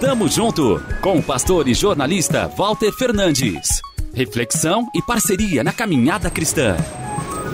Tamo junto com o pastor e jornalista Walter Fernandes. Reflexão e parceria na caminhada cristã.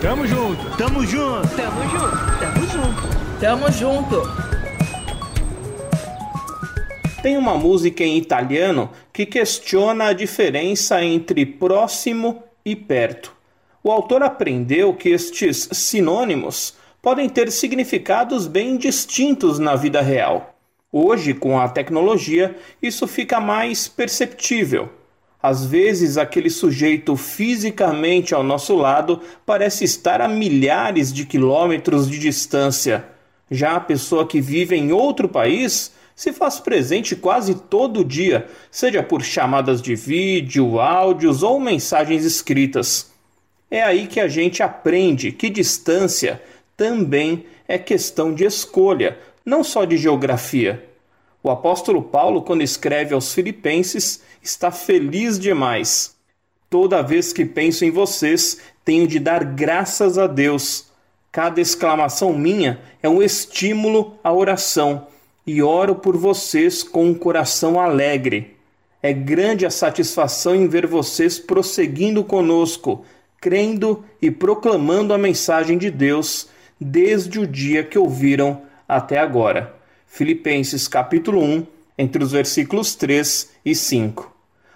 Tamo junto, tamo junto, tamo junto, tamo junto, tamo junto. Tem uma música em italiano que questiona a diferença entre próximo e perto. O autor aprendeu que estes sinônimos podem ter significados bem distintos na vida real. Hoje, com a tecnologia, isso fica mais perceptível. Às vezes, aquele sujeito fisicamente ao nosso lado parece estar a milhares de quilômetros de distância. Já a pessoa que vive em outro país se faz presente quase todo dia, seja por chamadas de vídeo, áudios ou mensagens escritas. É aí que a gente aprende que distância também é questão de escolha, não só de geografia. O apóstolo Paulo, quando escreve aos Filipenses, está feliz demais. Toda vez que penso em vocês, tenho de dar graças a Deus. Cada exclamação minha é um estímulo à oração e oro por vocês com um coração alegre. É grande a satisfação em ver vocês prosseguindo conosco, crendo e proclamando a mensagem de Deus desde o dia que ouviram até agora. Filipenses capítulo 1, entre os versículos 3 e 5.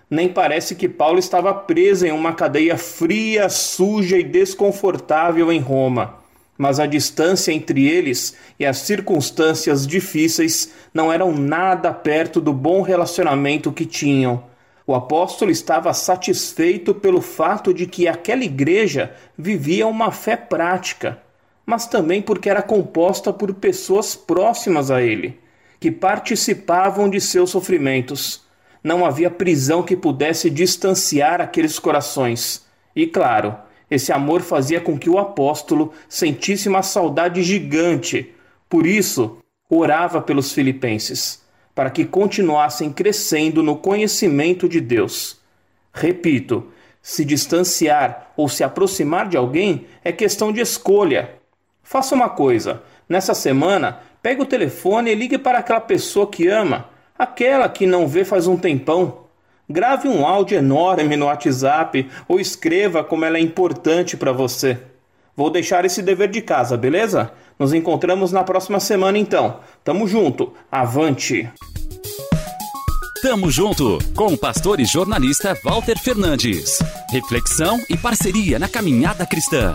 Nem parece que Paulo estava preso em uma cadeia fria, suja e desconfortável em Roma. Mas a distância entre eles e as circunstâncias difíceis não eram nada perto do bom relacionamento que tinham. O apóstolo estava satisfeito pelo fato de que aquela igreja vivia uma fé prática mas também porque era composta por pessoas próximas a ele, que participavam de seus sofrimentos. Não havia prisão que pudesse distanciar aqueles corações. E claro, esse amor fazia com que o apóstolo sentisse uma saudade gigante. Por isso, orava pelos filipenses, para que continuassem crescendo no conhecimento de Deus. Repito, se distanciar ou se aproximar de alguém é questão de escolha. Faça uma coisa: nessa semana, pegue o telefone e ligue para aquela pessoa que ama, aquela que não vê faz um tempão. Grave um áudio enorme no WhatsApp ou escreva como ela é importante para você. Vou deixar esse dever de casa, beleza? Nos encontramos na próxima semana então. Tamo junto. Avante! Tamo junto com o pastor e jornalista Walter Fernandes. Reflexão e parceria na caminhada cristã.